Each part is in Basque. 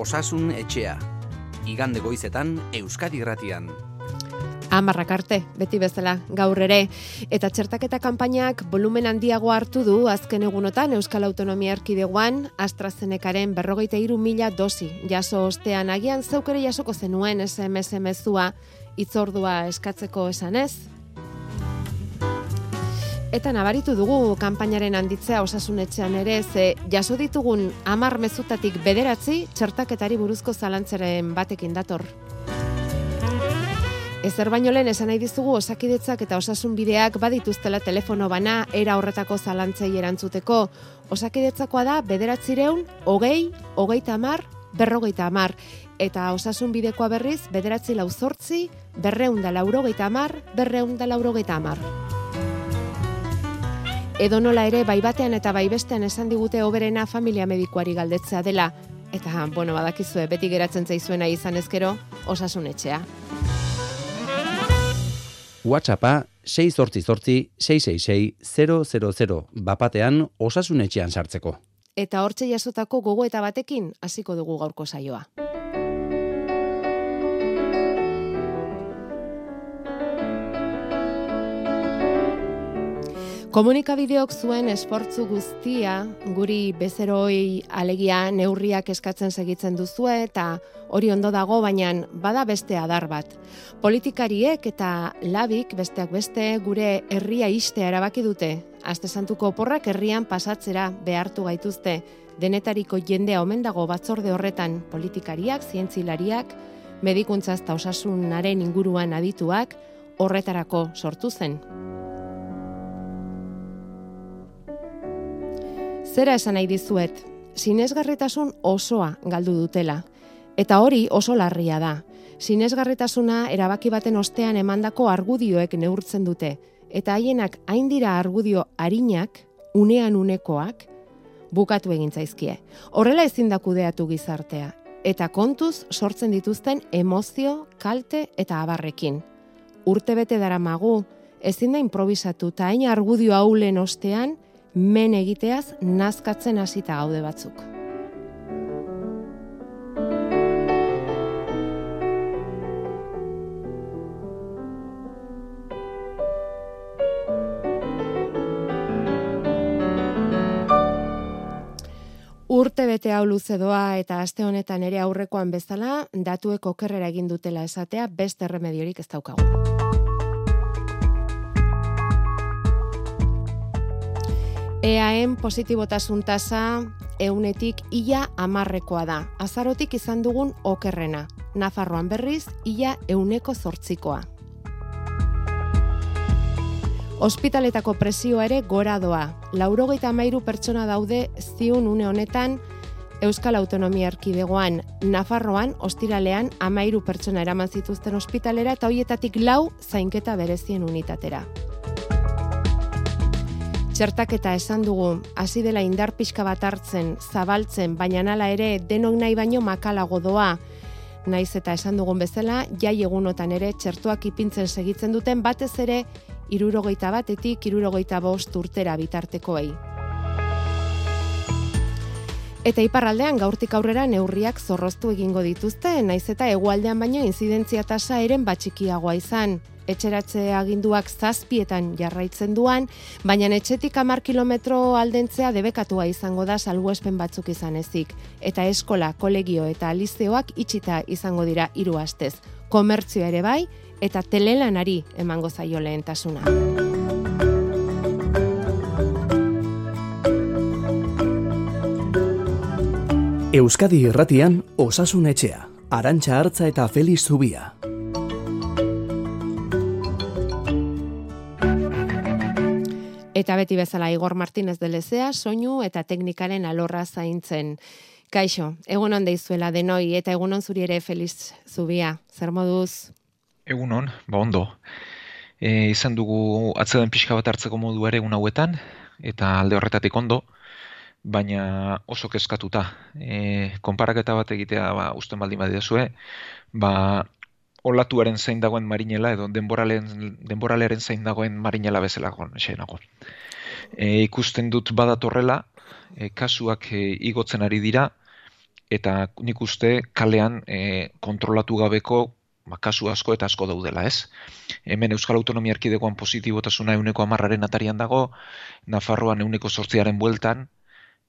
Osasun etxea. Igande goizetan Euskadi Irratian. Amarrak arte, beti bezala, gaur ere. Eta txertaketa kanpainak volumen handiago hartu du azken egunotan Euskal Autonomia Erkidegoan AstraZenecaren berrogeita iru mila dosi. Jaso ostean agian zeukere jasoko zenuen SMS mezua itzordua eskatzeko esanez, Eta nabaritu dugu kanpainaren handitzea osasunetxean ere, ze jaso ditugun amar mezutatik bederatzi txertaketari buruzko zalantzaren batekin dator. Ezer baino lehen esan nahi dizugu osakidetzak eta osasun bideak badituztela telefono bana era horretako zalantzei erantzuteko. Osakidetzakoa da bederatzireun, hogei, hogeita amar, berrogeita amar. Eta osasun bidekoa berriz, bederatzi lauzortzi, berreunda laurogeita amar, berreunda laurogeita amar edo nola ere bai batean eta bai bestean esan digute oberena familia medikuari galdetzea dela eta bueno badakizue beti geratzen zaizuena izan ezkero osasun etxea WhatsAppa 688-666-000 bapatean osasun etxean sartzeko. Eta hortxe jasotako gogo eta batekin hasiko dugu gaurko saioa. Komunikabideok zuen esportzu guztia guri bezeroi alegia neurriak eskatzen segitzen duzue eta hori ondo dago baina bada beste adar bat. Politikariek eta labik besteak beste gure herria istea erabaki dute. Aste santuko oporrak herrian pasatzera behartu gaituzte. Denetariko jendea omen dago batzorde horretan politikariak, zientzilariak, medikuntza eta osasunaren inguruan adituak horretarako sortu zen. Zera esan nahi dizuet, sinesgarritasun osoa galdu dutela. Eta hori oso larria da. Sinesgarritasuna erabaki baten ostean emandako argudioek neurtzen dute. Eta haienak hain dira argudio harinak, unean unekoak, bukatu egin zaizkie. Horrela ezin da kudeatu gizartea. Eta kontuz sortzen dituzten emozio, kalte eta abarrekin. Urte bete dara magu, ezin da improvisatu eta hain argudio haulen ostean, men egiteaz nazkatzen hasita gaude batzuk. Urte bete hau luze doa eta aste honetan ere aurrekoan bezala datuek okerrera egin dutela esatea beste remediorik ez daukagu. EAN positibotasun tasa eunetik ia amarrekoa da. Azarotik izan dugun okerrena. Nafarroan berriz, ia euneko zortzikoa. Hospitaletako presioa ere gora doa. Laurogeita amairu pertsona daude ziun une honetan Euskal Autonomia Erkidegoan, Nafarroan, ostiralean, amairu pertsona eraman zituzten ospitalera eta hoietatik lau zainketa berezien unitatera. Txertaketa esan dugu, hasi dela indar pixka bat hartzen, zabaltzen, baina nala ere denok nahi baino makalago doa. Naiz eta esan dugun bezala, jai egunotan ere txertuak ipintzen segitzen duten batez ere irurogeita batetik irurogeita bost urtera bitartekoei. Eta iparraldean gaurtik aurrera neurriak zorroztu egingo dituzte, naiz eta egualdean baino inzidentzia tasa eren batxikiagoa izan etxeratze aginduak zazpietan jarraitzen duan, baina etxetik amar kilometro aldentzea debekatua izango da salbuespen batzuk izan ezik. Eta eskola, kolegio eta lizeoak itxita izango dira hiru astez. Komertzio ere bai, eta telelanari emango zaio lehentasuna. Euskadi Irratian Osasun Etxea, Arantxa Hartza eta Feliz Zubia. Eta beti bezala Igor Martinez de Lezea, soinu eta teknikaren alorra zaintzen. Kaixo, egunon deizuela denoi eta egunon zuri ere Feliz Zubia. Zer moduz? Egunon, ba ondo. E, izan dugu atzeden pixka bat hartzeko modu ere egun hauetan, eta alde horretatik ondo, baina oso kezkatuta. E, konparaketa bat egitea, ba, usten baldin badidazue, ba, olatuaren zein dagoen marinela edo denboralean denboralearen zein dagoen marinela bezala gon nago. E, ikusten dut badatorrela, e, kasuak e, igotzen ari dira eta nik uste kalean e, kontrolatu gabeko ba, kasu asko eta asko daudela, ez? Hemen Euskal Autonomia Erkidegoan positibotasuna euneko amarraren atarian dago, Nafarroan euneko sortziaren bueltan,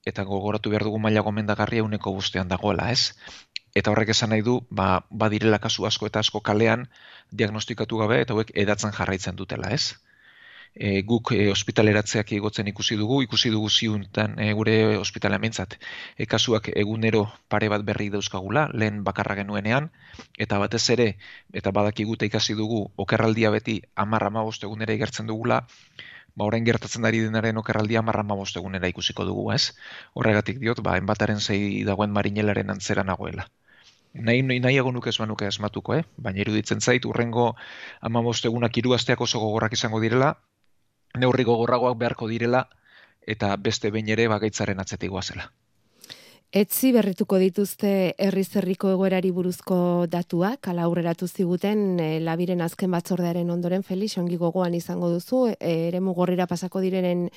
eta gogoratu behar dugu maila gomendagarria euneko bustean dagoela, ez? Eta horrek esan nahi du, ba, badirela kasu asko eta asko kalean diagnostikatu gabe, eta hauek edatzen jarraitzen dutela, ez? e, guk e, ospitaleratzeak igotzen ikusi dugu, ikusi dugu ziuntan e, gure ospitala mentzat, e, kasuak egunero pare bat berri dauzkagula, lehen bakarra genuenean, eta batez ere, eta badakigu eta ikasi dugu, okerraldia beti amarra mabost egunera igertzen dugula, ba orain gertatzen ari denaren okerraldia amarra mabost egunera ikusiko dugu, ez? Horregatik diot, ba, enbataren zei dagoen marinelaren antzera nagoela. Nahi, nahi, nahi nuke ez banuke esmatuko, eh? baina iruditzen zait, urrengo amabost egunak iru asteak oso gogorrak izango direla, neurri gogorragoak beharko direla eta beste behin ere bagaitzaren atzetik goazela. Etzi berrituko dituzte herri zerriko egoerari buruzko datuak, ala aurreratu ziguten e, labiren azken batzordearen ondoren Felix ongi gogoan izango duzu, e, eremu gorrira pasako direnen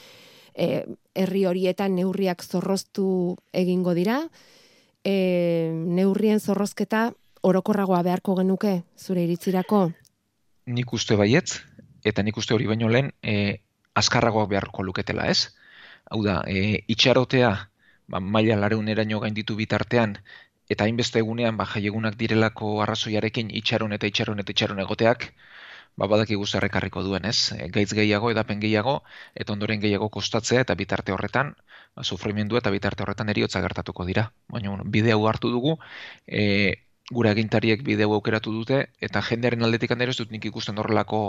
e, herri horietan neurriak zorroztu egingo dira. E, neurrien zorrozketa orokorragoa beharko genuke zure iritzirako? Nik uste baiet, eta nik uste hori baino lehen e, azkarragoak beharko luketela, ez? Hau da, e, itxarotea, ba, maila lareun eraino gainditu bitartean, eta hainbeste egunean, ba, jaiegunak direlako arrazoiarekin itxaron eta itxaron eta itxaron egoteak, ba, badaki guzarrekarriko duen, ez? E, gaitz gehiago, edapen gehiago, eta ondoren gehiago kostatzea, eta bitarte horretan, ba, sufrimendu eta bitarte horretan eriotza gertatuko dira. Baina, bueno, bidea hartu dugu, e, gure agintariek bideu aukeratu dute, eta jendearen aldetik handera ez dut nik ikusten horrelako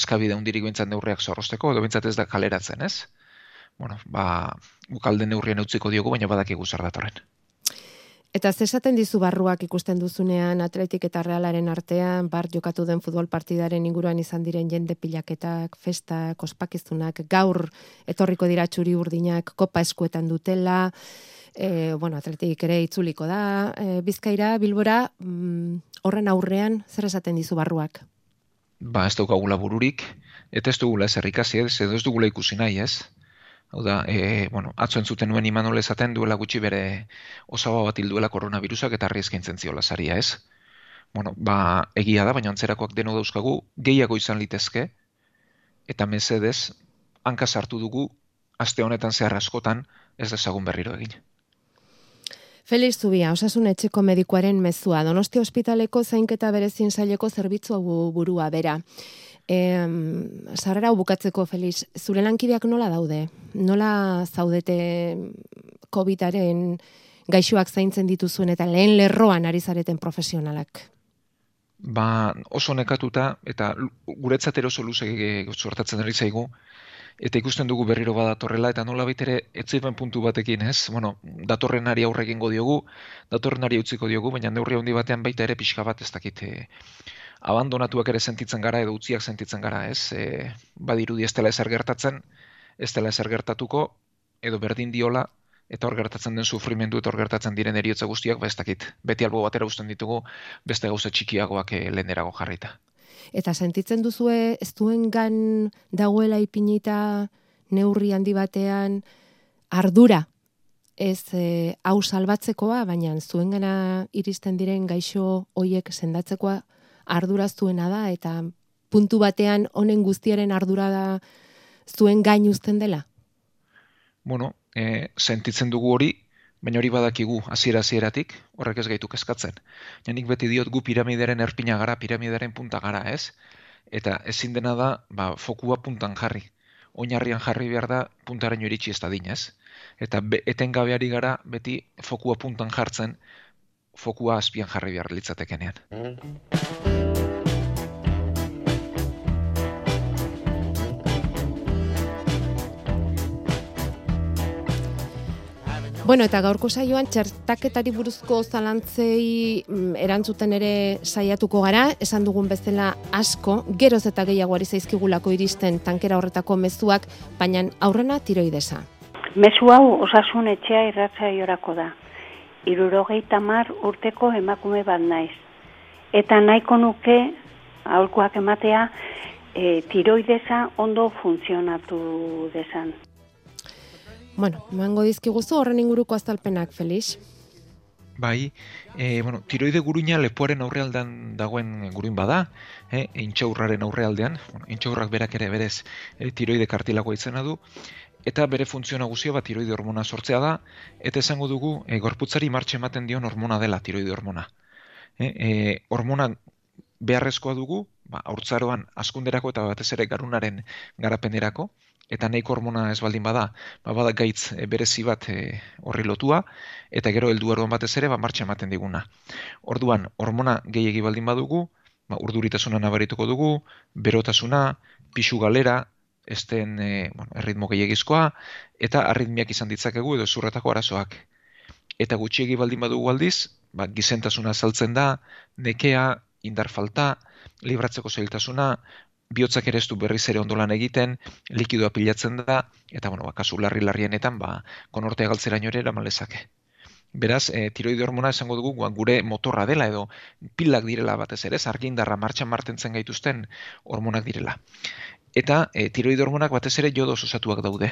eskabide hundirik bintzat neurriak zorrosteko, edo bintzat ez da kaleratzen, ez? Bueno, ba, bukalde neurrien utziko diogu, baina badak zer datorren. Eta zesaten dizu barruak ikusten duzunean atletik eta realaren artean, bar jokatu den futbol partidaren inguruan izan diren jende pilaketak, festak, ospakizunak, gaur etorriko dira txuri urdinak, kopa eskuetan dutela, e, bueno, atletik ere itzuliko da, e, bizkaira, bilbora, mm, horren aurrean, zer esaten dizu barruak? Ba, ez daukagula bururik, eta ez dugula ez errikasi, ez, ez dugula ikusi nahi, ez? Hau da, e, bueno, atzo entzuten nuen imanol esaten duela gutxi bere osaba bat hilduela koronavirusak eta arri eskintzen ziola saria, ez? Bueno, ba, egia da, baina antzerakoak deno dauzkagu, gehiago izan litezke, eta mesedez, hanka sartu dugu, aste honetan zehar askotan, ez dezagun berriro egin. Felix Zubia, osasun etxeko medikuaren mezua, Donosti Hospitaleko zainketa berezin zaileko zerbitzu burua bera. E, Zarrera bukatzeko, Felix, zure lankideak nola daude? Nola zaudete COVID-aren gaixoak zaintzen dituzuen eta lehen lerroan ari zareten profesionalak? Ba, oso nekatuta eta guretzat eroso luze sortatzen ari zaigu, eta ikusten dugu berriro badatorrela, eta nola baitere etzipen puntu batekin, ez? Bueno, datorrenari aurre egingo diogu, datorrenari utziko diogu, baina neurri handi batean baita ere pixka bat ez dakit e, abandonatuak ere sentitzen gara edo utziak sentitzen gara, ez? E, badirudi ez dela ezer gertatzen, ez dela ezer gertatuko, edo berdin diola, eta hor gertatzen den sufrimendu eta hor gertatzen diren eriotza guztiak, ba ez dakit, beti albo batera usten ditugu, beste gauza txikiagoak e, lehenerago jarrita eta sentitzen duzue ez duen gan dagoela ipinita neurri handi batean ardura ez e, hau salbatzekoa, baina zuen gana iristen diren gaixo hoiek sendatzekoa ardura zuena da eta puntu batean honen guztiaren ardura da zuen gain uzten dela? Bueno, e, sentitzen dugu hori, baina hori badakigu hasiera hasieratik horrek ez gaitu kezkatzen. Ja nik beti diot gu piramidaren erpina gara, piramidaren punta gara, ez? Eta ezin dena da, ba, fokua puntan jarri. Oinarrian jarri behar da puntaraino iritsi ez da dinez. Eta be, etengabeari gara beti fokua puntan jartzen, fokua azpian jarri behar litzatekenean. Bueno, eta gaurko saioan txertaketari buruzko zalantzei mm, erantzuten ere saiatuko gara, esan dugun bezala asko, geroz eta gehiago ari zaizkigulako iristen tankera horretako mezuak, baina aurrena tiroidesa. Mezu hau osasun etxea irratza jorako da. Irurogei tamar urteko emakume bat naiz. Eta nahiko nuke, aholkoak ematea, e, tiroidesa ondo funtzionatu desan. Bueno, mango dizkiguzu horren inguruko azalpenak, Felix. Bai, e, bueno, tiroide guruina lepoaren aurrealdean dagoen guruin bada, e, intxaurraren aurrealdean, bueno, intxaurrak berak ere berez e, tiroide kartilagoa izena du, eta bere funtzio nagusia bat tiroide hormona sortzea da, eta esango dugu e, gorputzari martxe ematen dion hormona dela tiroide hormona. E, e, hormona beharrezkoa dugu, ba, aurtzaroan askunderako eta batez ere garunaren garapenerako, eta nahiko hormona ez baldin bada, ba, bada gaitz e, berezi bat e, horri lotua, eta gero heldu erduan batez ere, ba, martxa ematen diguna. Orduan, hormona gehiegi baldin badugu, ba, urduritasuna nabarituko dugu, berotasuna, pixu galera, esten e, bueno, erritmo gehiagizkoa, eta arritmiak izan ditzakegu edo zurretako arazoak. Eta gutxiegi baldin badugu aldiz, ba, gizentasuna saltzen da, nekea, indar falta, libratzeko zailtasuna, bihotzak ere ez du berriz ere ondolan egiten, likidoa pilatzen da, eta, bueno, ba, kasu larri-larrienetan, ba, konortea galtzera ere eraman lezake. Beraz, e, tiroide hormona esango dugu gure motorra dela edo pilak direla batez ere, argindarra martxan martentzen gaituzten hormonak direla. Eta e, tiroide hormonak batez ere jodo osatuak daude.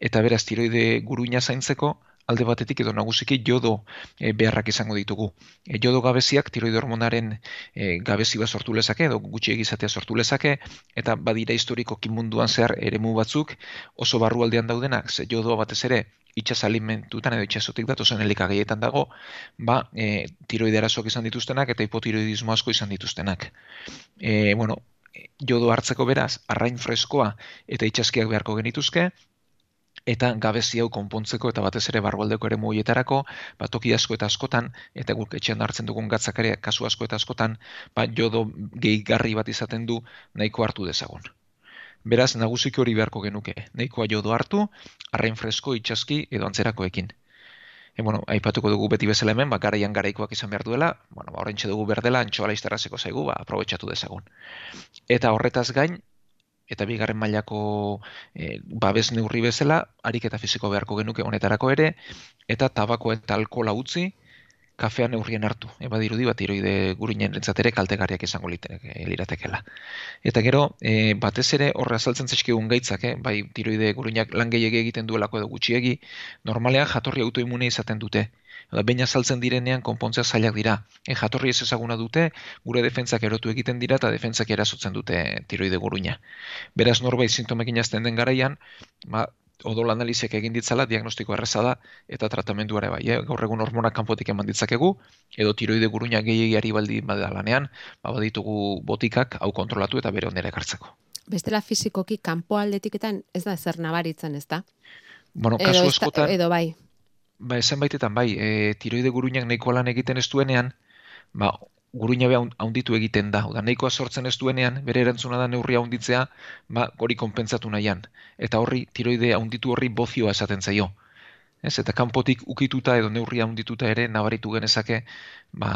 Eta beraz, tiroide guruina zaintzeko, alde batetik edo nagusiki jodo e, beharrak izango ditugu. E, jodo gabeziak tiroide hormonaren e, gabezi bat sortu lezake edo gutxi egizatea sortu lezake eta badira historiko kimunduan zehar eremu batzuk oso barrualdean daudenak, ze jodoa batez ere itxas alimentutan edo itxasotik datozen elikagaietan dago, ba, e, tiroide arazoak izan dituztenak eta hipotiroidismo asko izan dituztenak. E, bueno, jodo hartzeko beraz, arrain freskoa eta itxaskiak beharko genituzke, eta gabezi hau konpontzeko eta batez ere barrualdeko ere muietarako, ba, toki asko eta askotan, eta guk etxean hartzen dugun gatzakare kasu asko eta askotan, ba, jodo gehigarri bat izaten du nahiko hartu dezagun. Beraz, nagusiki hori beharko genuke, nahikoa jodo hartu, arrain fresko, itxaski edo antzerakoekin. E, bueno, aipatuko dugu beti bezala hemen, ba, garaian garaikoak izan behar duela, bueno, ba, horrentxe dugu berdela, antxoa laizterrazeko zaigu, ba, aprobetsatu dezagun. Eta horretaz gain, eta bigarren mailako e, babes neurri bezala, harik eta fiziko beharko genuke honetarako ere, eta tabako eta alkola utzi, kafea neurrien hartu. Eba dirudi bat iroide gurinen entzatere kaltegarriak izango liratekela. Eta gero, e, batez ere horre azaltzen zeskiegun gaitzak, eh? bai tiroide gurinak lan egiten duelako edo gutxiegi, normalean jatorri autoimune izaten dute. Eta baina saltzen direnean konpontzea zailak dira. E, jatorri ez ezaguna dute, gure defentzak erotu egiten dira eta defentzak erasotzen dute tiroide guruina. Beraz norbait sintomekin azten den garaian, ba, odol analizek egin ditzala, diagnostiko erreza da, eta tratamenduare bai, eh? gaur egun hormonak kanpotik eman ditzakegu, edo tiroide guruina gehiagiari baldi badea lanean, ba, baditugu botikak hau kontrolatu eta bere ondera ekartzeko. Bestela fizikoki kanpo aldetiketan ez da zer nabaritzen, ez da? Bueno, kasu eskotan, edo bai ba, esan baitetan, bai, e, tiroide guruinak nahiko lan egiten ez duenean, ba, guruina beha haunditu egiten da. Oda, nahikoa sortzen ez duenean, bere erantzuna da neurria haunditzea, ba, hori konpentsatu nahian. Eta horri, tiroide haunditu horri bozioa esaten zaio. Ez, eta kanpotik ukituta edo neurria haundituta ere nabaritu genezake, ba,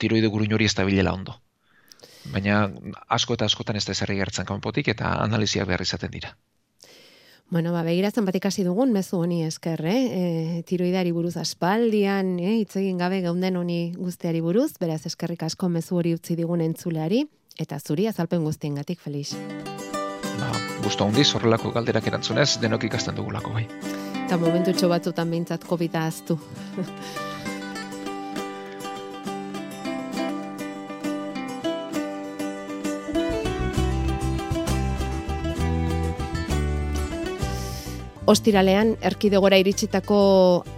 tiroide guruin hori ez ondo. Baina asko eta askotan ez da ezarri gertzen kanpotik eta analiziak behar izaten dira. Bueno, ba, begiratzen bat ikasi dugun, mezu honi esker, eh? E, tiroidari buruz aspaldian, eh? itzegin gabe geunden honi guztiari buruz, beraz eskerrik asko mezu hori utzi digun entzuleari, eta zuri azalpen guztien gatik, Felix. Ba, guztu handiz, horrelako galderak erantzunez, denok ikasten dugulako, bai. Eta momentu txobatutan bintzat COVID-a aztu. Ostiralean, erkidegora iritsitako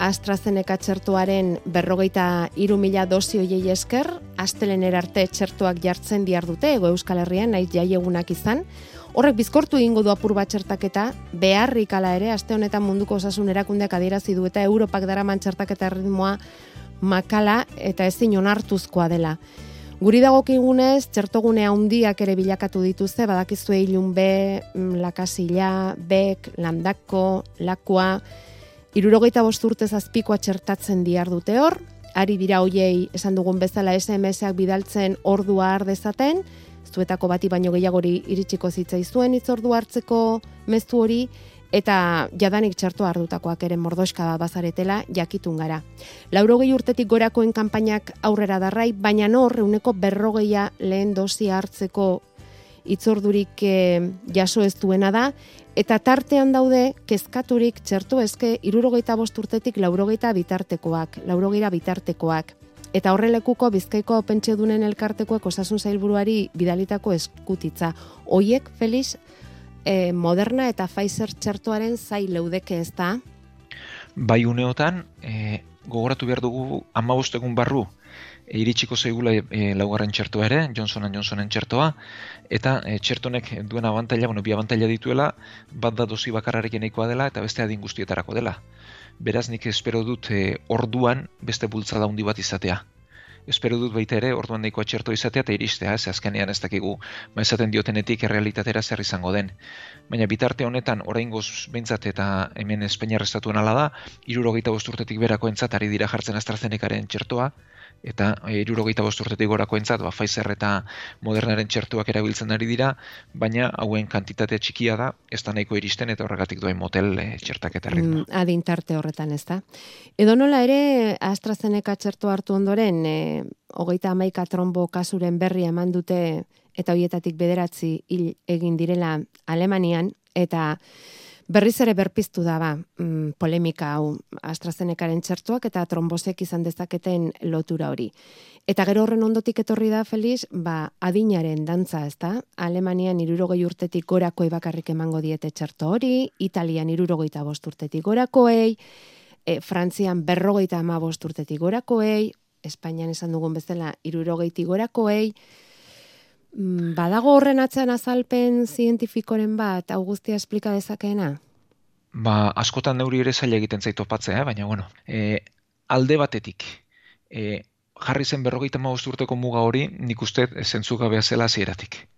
AstraZeneca txertuaren berrogeita iru mila dosi esker, astelen erarte txertuak jartzen bihar dute, ego Euskal Herrian, nahi jaiegunak izan. Horrek bizkortu ingo du apur bat txertaketa, beharrik ala ere, aste honetan munduko osasun erakundeak adierazi du eta Europak daraman txertaketa ritmoa makala eta ezin onartuzkoa dela. Guri dagokigunez, txertogune handiak ere bilakatu dituzte, badakizue ilun B, mm, lakasila, bek, landako, lakua, irurogeita bosturtez azpikoa txertatzen diar dute hor, ari dira hoiei esan dugun bezala SMS-ak bidaltzen ordua ardezaten, zuetako bati baino gehiagori iritsiko zitzaizuen itzordu hartzeko mezu hori, eta jadanik txartu ardutakoak ere mordoska bazaretela jakitun gara. Laurogei urtetik gorakoen kanpainak aurrera darrai, baina nor reuneko berrogeia lehen dosi hartzeko itzordurik e, jaso ez duena da, eta tartean daude kezkaturik txerto eske irurogeita bosturtetik laurogeita bitartekoak, laurogeira bitartekoak. Eta horrelekuko bizkaiko pentsiodunen elkartekoak osasun zailburuari bidalitako eskutitza. Hoiek, Felix, e, Moderna eta Pfizer txertoaren zai leudeke ez da? Bai uneotan, e, gogoratu behar dugu egun barru, e, iritsiko zeigula e, laugarren txertoa ere, Johnson Johnsonen txertoa, eta e, txertonek duen abantaila, bueno, bi abantaila dituela, bat da dozi bakarrarekin nahikoa dela, eta beste adin guztietarako dela. Beraz, nik espero dut e, orduan beste bultzada handi bat izatea espero dut baita ere, orduan nahikoa txerto izatea eta iristea, ez azkenean ez dakigu, ma esaten diotenetik errealitatera zer izango den. Baina bitarte honetan, orain goz behintzat eta hemen Espainiar estatuen ala da, irurogeita bosturtetik berako entzat ari dira jartzen AstraZenecaren txertoa, eta irurogeita bosturtetik gorako entzat, ba, Pfizer eta Modernaren txertuak erabiltzen ari dira, baina hauen kantitate txikia da, ez da nahiko iristen eta horregatik duen motel e, txertak eta ritmo. Mm, adintarte horretan ez da. Edo nola ere AstraZeneca txertu hartu ondoren, e, hogeita amaika trombo kasuren berri eman dute eta hoietatik bederatzi hil egin direla Alemanian, eta Berriz ere berpiztu da ba, mm, polemika hau AstraZenecaren txertuak eta trombosek izan dezaketen lotura hori. Eta gero horren ondotik etorri da Felix, ba adinaren dantza, ezta? Alemanian 60 urtetik gorako bakarrik emango diete txerto hori, Italian 65 urtetik gorakoei, e, Frantzian 55 urtetik gorakoei, Espainian esan dugun bezala 60 gorakoei, badago horren atzean azalpen zientifikoren bat, augustia esplika dezakeena? Ba, askotan neuri ere zaila egiten zaitu opatzea, eh? baina, bueno, e, alde batetik, e, jarri zen berrogeita urteko muga hori, nik uste zentzu gabea zela zieratik.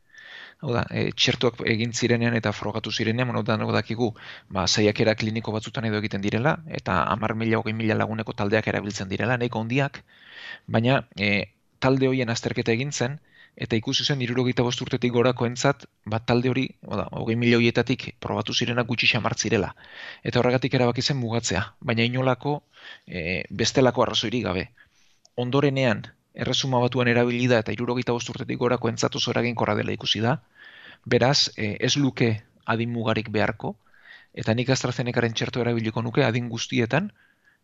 Hau da, e, txertuak egin zirenean eta frogatu zirenean, bueno, da, dakigu, ba, zaiakera kliniko batzutan edo egiten direla, eta amar mila, hogei mila laguneko taldeak erabiltzen direla, nahiko ondiak, baina e, talde hoien azterketa egin zen, eta ikusi zen irurogeita urtetik gorako entzat, bat talde hori, oda, hogei milioietatik probatu zirena gutxi xamart zirela. Eta horregatik erabaki zen mugatzea, baina inolako e, bestelako arrazoirik gabe. Ondorenean, erresuma batuan erabilida eta irurogeita urtetik gorako entzatu zoragin korra dela ikusi da, beraz, e, ez luke adin mugarik beharko, eta nik AstraZenecaren txerto erabiliko nuke adin guztietan,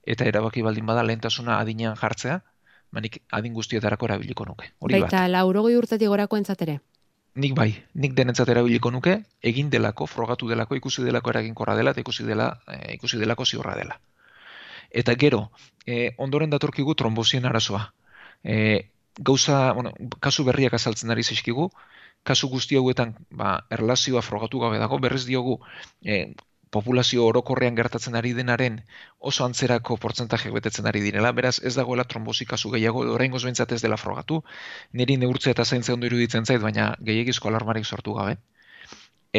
eta erabaki baldin bada lehentasuna adinean jartzea, manik adin guztietarako erabiliko nuke. Hori Baita, bat. laurogoi urtetik gorako entzatere? Nik bai, nik denentzat erabiliko nuke, egin delako, frogatu delako, ikusi delako eraginkorra dela, eta ikusi, dela, e, ikusi delako ziurra dela. Eta gero, e, ondoren datorkigu trombozien arazoa. E, gauza, bueno, kasu berriak azaltzen ari zizkigu, kasu guzti hauetan ba, erlazioa frogatu gabe dago, berriz diogu e, populazio orokorrean gertatzen ari denaren oso antzerako portzentajeak betetzen ari direla, beraz ez dagoela trombosi kasu gehiago, oraingoz behintzat ez dela frogatu, niri neurtzea eta zaintza ondo iruditzen zait, baina gehiagizko alarmarik sortu gabe.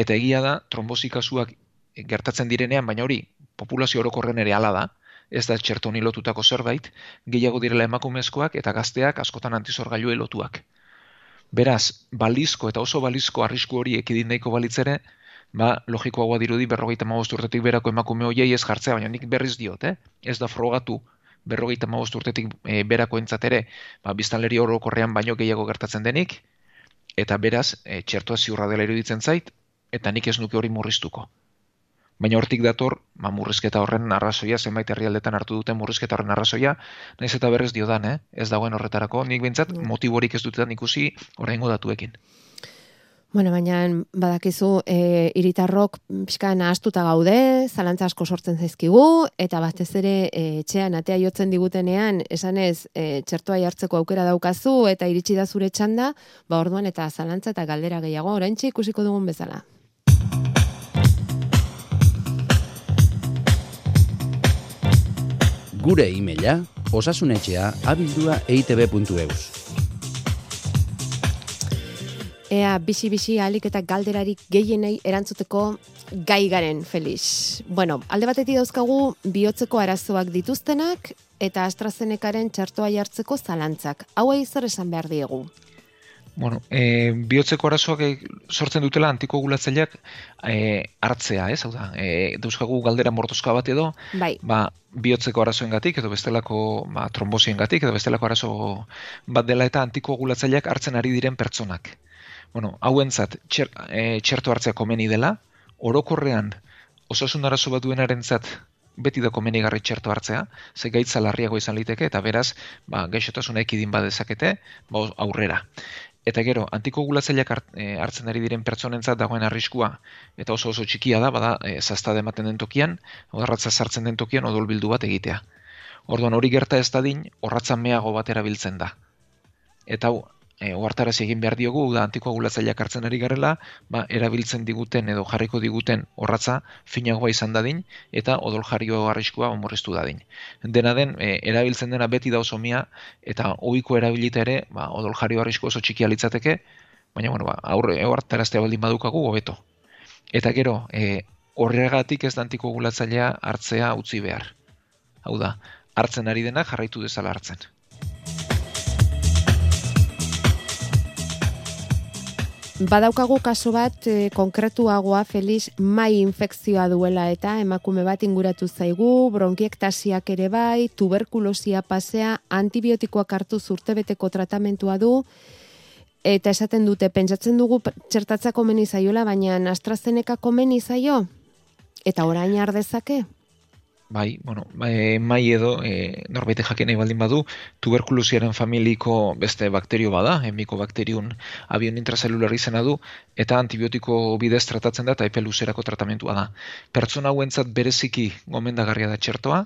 Eta egia da, trombosi kasuak gertatzen direnean, baina hori, populazio orokorren ere ala da, ez da txertoni lotutako zerbait, gehiago direla emakumezkoak eta gazteak askotan antizorgailu lotuak. Beraz, balizko eta oso balizko arrisku hori ekidin daiko balitzere, ba, logikoagoa dirudi berrogeita magost urtetik berako emakume hoiei ez jartzea, baina nik berriz diot, eh? ez da frogatu berrogeita magost urtetik e, berako entzatere, ba, biztanleri orokorrean baino gehiago gertatzen denik, eta beraz, e, txertua ziurra dela iruditzen zait, eta nik ez nuke hori murriztuko. Baina hortik dator, ba, murrizketa horren arrazoia, zenbait herrialdetan hartu duten murrizketa horren arrazoia, naiz eta berriz diodan, eh? ez dagoen horretarako, nik bintzat, mm. motiborik ez dutetan ikusi horrengo datuekin. Bueno, baina badakizu e, iritarrok pixka nahastuta gaude, zalantza asko sortzen zaizkigu, eta batez ere e, etxean atea jotzen digutenean, esanez e, txertua jartzeko aukera daukazu, eta iritsi da zure txanda, ba orduan eta zalantza eta galdera gehiago, orain ikusiko dugun bezala. Gure e-maila, osasunetxea abildua eitb.eus. Ea, bisi-bisi alik eta galderarik gehienei erantzuteko gai garen, Felix. Bueno, alde batetik dauzkagu bihotzeko arazoak dituztenak eta AstraZenecaren txartoa jartzeko zalantzak. Hauei zer esan behar diegu? Bueno, e, bihotzeko arazoak e, sortzen dutela antiko gulatzaileak e, hartzea, ez? Hau da, e, dauzkagu galdera mortozka bat edo, bai. ba, bihotzeko arazoen gatik, edo bestelako ba, trombosien gatik, edo bestelako arazo bat dela eta antiko gulatzaileak hartzen ari diren pertsonak bueno, hauentzat txer, e, txerto hartzea komeni dela, orokorrean osasun arazo bat duenarentzat beti da komenigarri txerto hartzea, ze gaitza larriago izan liteke, eta beraz, ba, gaixotasuna ekidin badezakete, ba, aurrera. Eta gero, antikoagulatzaileak e, hartzen ari diren pertsonentzat dagoen arriskua, eta oso oso txikia da, bada, e, zaztade ematen den tokian, odarratza sartzen den tokian odol bildu bat egitea. Orduan hori gerta ez dadin, horratza meago bat erabiltzen da. Eta hau, e, ohartarazi egin behar diogu da antikoagulatzaileak hartzen ari garela, ba, erabiltzen diguten edo jarriko diguten horratza finagoa izan dadin eta odol jarrio arriskua omorreztu dadin. Dena den, e, erabiltzen dena beti da oso mia eta ohiko erabilita ere, ba, odol jarrio arrisku oso txikia litzateke, baina bueno, ba, aurre ohartaraztea baldin badukagu hobeto. Eta gero, e, horregatik ez da antikoagulatzailea hartzea utzi behar. Hau da, hartzen ari dena jarraitu dezala hartzen. Badaukagu kaso bat e, konkretuagoa Felix mai infekzioa duela eta emakume bat inguratu zaigu, bronkiektasiak ere bai, tuberkulosia pasea, antibiotikoak hartu zurtebeteko tratamentua du, eta esaten dute, pentsatzen dugu txertatza komeni zaiola, baina AstraZeneca komeni zaio? Eta orain ardezake? Bai, bueno, bai, mai edo e, norbait jakin nahi baldin badu, tuberkulosiaren familiko beste bakterio bada, emiko bakteriun abion intrazelular izena du, eta antibiotiko bidez tratatzen da eta epe luzerako tratamentua da. Pertsona hauentzat bereziki gomendagarria da txertoa,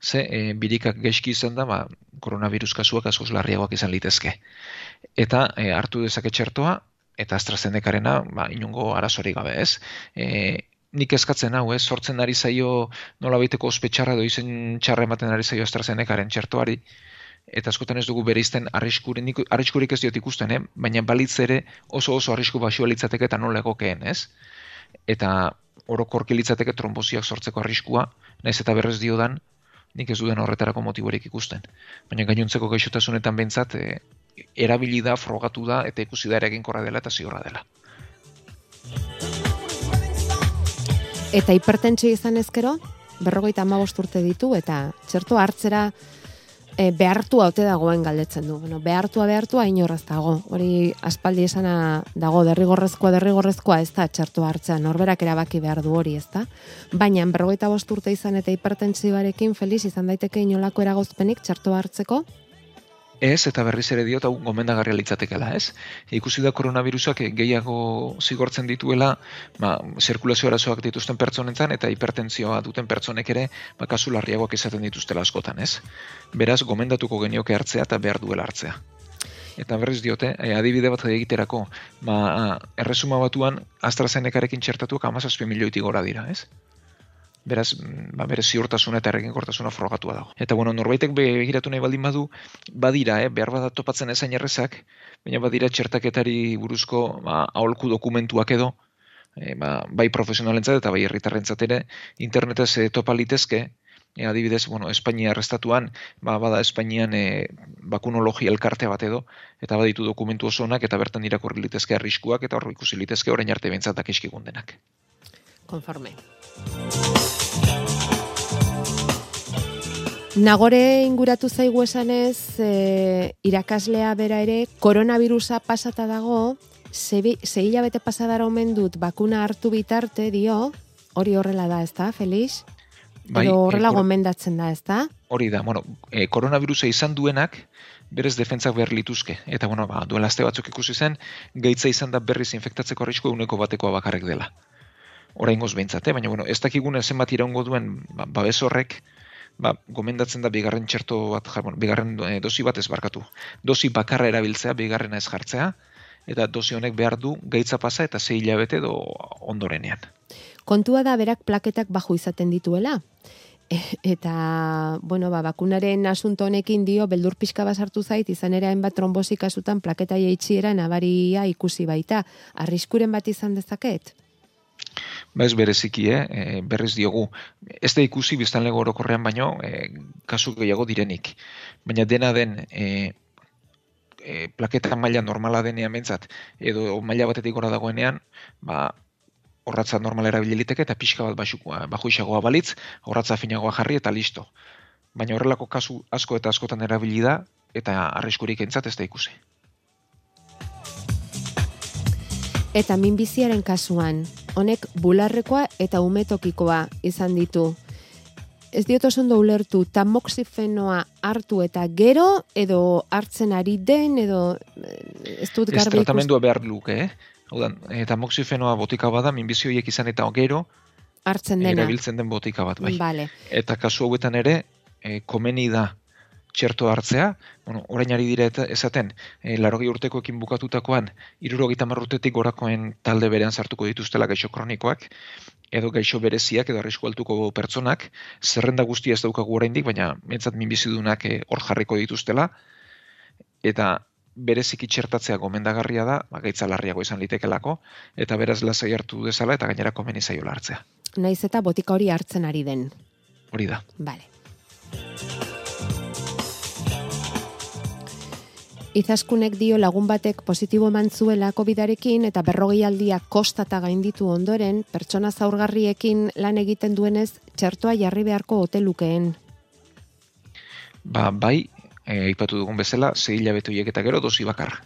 ze e, birikak geizki izan da, ba, koronavirus kasuak askoz larriagoak izan litezke. Eta e, hartu dezake txertoa, eta AstraZenecarena, ba, inungo arazorik gabe ez. E, nik eskatzen hau, ez, sortzen ari zaio nola baiteko ospetxarra edo izen txarra ematen ari zaio AstraZenecaren txertoari, eta askotan ez dugu bereizten arriskurik, arriskurik ez diot ikusten, eh? baina balitz ere oso oso arrisku basua litzateke eta nola egokeen, ez? Eta orokorki litzateke trombosiak sortzeko arriskua, naiz eta berrez diodan, nik ez duden horretarako motiborik ikusten. Baina gainontzeko gaixotasunetan behintzat, e, erabili da, frogatu da, eta ikusi da ere korra dela eta ziorra dela. Eta hipertentsio izan ezkero, berrogeita amabost urte ditu, eta txerto hartzera e, behartu haute dagoen galdetzen du. Bueno, behartua behartua inorraz dago. Hori aspaldi esana dago derrigorrezkoa derrigorrezkoa ez da txerto hartzea. Norberak erabaki behar du hori ez da. Baina berrogeita bost urte izan eta hipertentsioarekin feliz izan daiteke inolako eragozpenik txerto hartzeko? Ez, eta berriz ere diot, hau gomendagarria litzatekela, ez? Ikusi da koronavirusak gehiago zigortzen dituela, ba, zirkulazio arazoak dituzten pertsonentzan, eta hipertentzioa duten pertsonek ere, ba, kasu larriagoak izaten dituztela askotan, ez? Beraz, gomendatuko genioke hartzea eta behar duela hartzea. Eta berriz diote, e, adibide bat egiterako, ba, erresuma batuan, AstraZenecarekin txertatuak amazazpi milioitik gora dira, ez? Beraz, mm, ba, bere ziurtasuna eta erregenkortasuna frogatua dago. Eta bueno, norbaitek begiratu nahi baldin badu, badira, eh, behar bada topatzen ezain errezak, baina badira txertaketari buruzko ba, aholku dokumentuak edo, e, ba, bai profesionalentzat eta bai herritarrentzat ere, internetez e, topa litezke, e, adibidez, bueno, Espainia arrestatuan, ba, bada Espainian e, bakunologia elkarte bat edo, eta baditu dokumentu oso onak, eta bertan irakurri litezke arriskuak, eta hor ikusi litezke orain arte bentsat denak. Konforme. Nagore inguratu zaigu esanez, e, irakaslea bera ere, koronavirusa pasata dago, zeila bete pasadara omen dut bakuna hartu bitarte dio, hori horrela da, ez da, Felix? Bai, Edo horrela e, gomendatzen da, ez da? Hori da, bueno, e, koronavirusa izan duenak, berez defentzak behar lituzke. Eta, bueno, ba, duela azte batzuk ikusi zen, gaitza izan da berriz infektatzeko arrisko eguneko batekoa bakarrek dela. Oraingoz behintzate, baina, bueno, ez dakigune zenbat iraungo duen ba, babes horrek, ba, gomendatzen da bigarren txerto bat, ja, bueno, bigarren e, dosi bat ez barkatu. Dosi bakarra erabiltzea, bigarrena ez jartzea, eta dosi honek behar du gaitza pasa eta zei hilabete do ondorenean. Kontua da berak plaketak baju izaten dituela. E, eta, bueno, ba, bakunaren asunto honekin dio, beldur pixka basartu zait, izan ere hainbat trombosik asutan plaketa jaitxiera nabaria ikusi baita. Arriskuren bat izan dezaket? Ba ez bereziki, eh? E, berrez diogu. Ez da ikusi biztan lego orokorrean baino, e, kasu gehiago direnik. Baina dena den, e, e, plaketa maila normala denean bentsat, edo maila batetik gora dagoenean, ba, horratza normal erabiliteke eta pixka bat baxukoa, bajo balitz, horratza finagoa jarri eta listo. Baina horrelako kasu asko eta askotan erabili da eta arriskurik entzat ez da ikusi. Eta minbiziaren kasuan, honek bularrekoa eta umetokikoa izan ditu. Ez diot oso ondo ulertu, tamoxifenoa hartu eta gero, edo hartzen ari den, edo eh, ez dut Ez garbi ikusten. tratamendua behar luke, eh? Hau eh, tamoxifenoa botika bada, minbizi horiek izan eta gero, hartzen dena. erabiltzen den botika bat, bai. Vale. Eta kasu hauetan ere, e, komeni da txerto hartzea, bueno, orain ari dira eta esaten, e, larogei urtekoekin bukatutakoan, irurogeita urtetik gorakoen talde berean sartuko dituztela gaixo kronikoak, edo gaixo bereziak edo arrisku altuko pertsonak, zerrenda guztia ez daukagu oraindik, baina mentzat minbizidunak e, hor jarriko dituztela, eta bereziki txertatzea gomendagarria da, ba, gaitza larriago izan litekelako, eta beraz lasai hartu dezala eta gainera komeni zaiola hartzea. Naiz eta botika hori hartzen ari den. Hori da. Vale. Izaskunek dio lagun batek positibo eman zuela COVIDarekin eta berrogei aldia kostata gainditu ondoren, pertsona zaurgarriekin lan egiten duenez, txertoa jarri beharko hotelukeen. Ba, bai, e, aipatu dugun bezala, zei hilabete horiek eta gero dosi bakarra.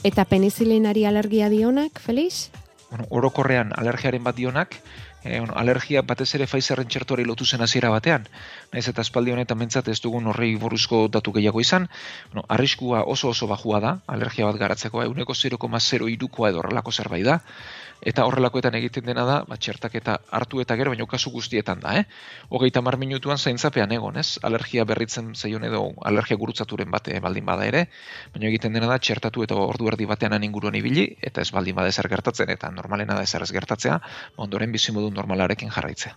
Eta penizilinari alergia dionak, Felix? Bueno, orokorrean alergiaren bat dionak, e, bueno, alergia batez ere Pfizerren txertoari lotu zen hasiera batean. Naiz eta espaldi honetan mentzat ez dugun horrei buruzko datu gehiago izan, bueno, arriskua oso oso bajua da, alergia bat garatzeko, euneko 0,03koa edo horrelako zerbait da, eta horrelakoetan egiten dena da, ba, txertaketa hartu eta gero, baina kasu guztietan da, eh? Hogeita mar minutuan zaintzapean egon, ez? Alergia berritzen zaion edo alergia gurutzaturen bate baldin bada ere, baina egiten dena da txertatu eta ordu erdi batean inguruan ibili, eta ez baldin bada ezer gertatzen, eta normalena da ezer ez gertatzea, ba, ondoren bizimodu normalarekin jarraitzea.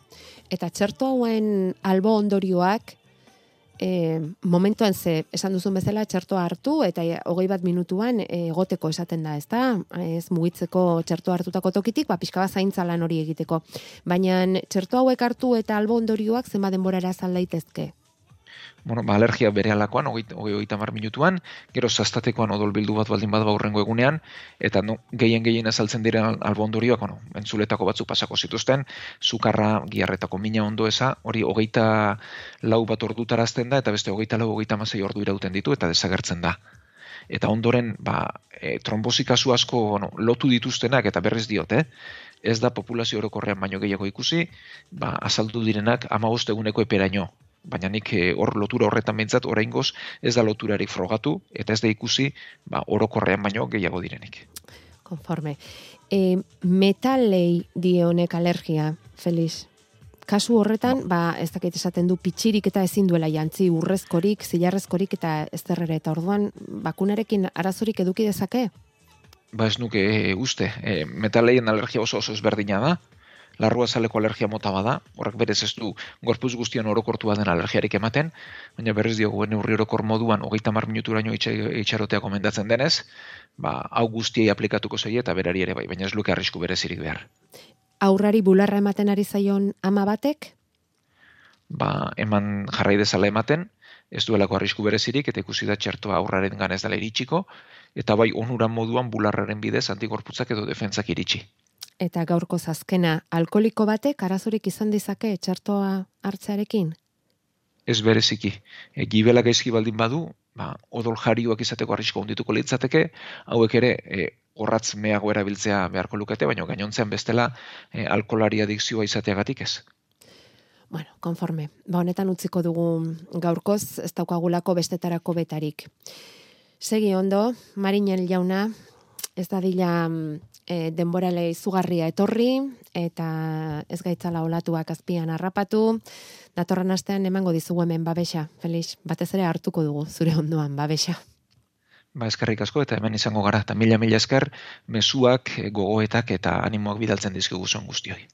Eta txerto hauen albo ondorioak, e, momentuan ze, esan duzun bezala, txertoa hartu, eta e, hogei bat minutuan e, egoteko esaten da, ez da? Ez mugitzeko txertoa hartutako tokitik, ba, pixka bat zaintza lan hori egiteko. Baina txerto hauek hartu eta albo ondorioak zenba denborara zal daitezke? Bueno, ba, alergia bere alakoan, hogei tamar minutuan, gero zaztatekoan odol bildu bat baldin bat baurrengo egunean, eta no, gehien gehien azaltzen diren albondorioak, bueno, entzuletako batzuk pasako zituzten, sukarra, giarretako mina ondo eza, hori hogeita lau bat ordutarazten da, eta beste hogeita lau hogeita mazai ordu irauten ditu, eta desagertzen da. Eta ondoren, ba, e, trombosi kasu asko bueno, lotu dituztenak, eta berriz diot, eh? ez da populazio orokorrean baino gehiago ikusi, ba, azaldu direnak ama eguneko eperaino, baina nik eh, hor lotura horretan behintzat oraingoz ez da loturarik frogatu eta ez da ikusi ba, orokorrean baino gehiago direnik. Konforme. E, metalei die honek alergia, Feliz? Kasu horretan, ba, ez dakit esaten du pitxirik eta ezin duela jantzi urrezkorik, zilarrezkorik eta ez derrere. Eta orduan, bakunarekin arazorik eduki dezake? Ba ez nuke e, uste. E, metaleien alergia oso oso ezberdina da larrua zaleko alergia mota bada, horrek berez ez du gorpuz guztian orokortua den alergiarik ematen, baina berriz diogu neurri orokor moduan hogeita mar minuturaino itxarotea gomendatzen denez, ba, hau guztiei aplikatuko zaie eta berari ere bai, baina ez luke arrisku berezirik behar. Aurrari bularra ematen ari zaion ama batek? Ba, eman jarrai dezala ematen, ez duelako arrisku berezirik eta ikusi da txertoa aurraren ganez dela iritsiko, eta bai onuran moduan bularraren bidez antigorputzak edo defentzak iritsi. Eta gaurko zazkena, alkoliko batek arazorik izan dizake etxartoa hartzearekin? Ez bereziki. E, gibela gaizki baldin badu, ba, odol jarioak izateko arrisko ondituko litzateke, hauek ere, e, horratz meago erabiltzea beharko lukete, baina gainontzean bestela e, alkolari adikzioa izateagatik ez. Bueno, konforme. Ba, honetan utziko dugu gaurkoz, ez daukagulako bestetarako betarik. Segi ondo, Marinel jauna, ez da dila e, denborale izugarria etorri, eta ez gaitzala olatuak azpian harrapatu, datorren astean emango dizugu hemen babesa, Felix, batez ere hartuko dugu zure ondoan babesa. Ba, eskerrik asko eta hemen izango gara, eta mila mila esker, mezuak, gogoetak eta animoak bidaltzen dizkigu guztioi.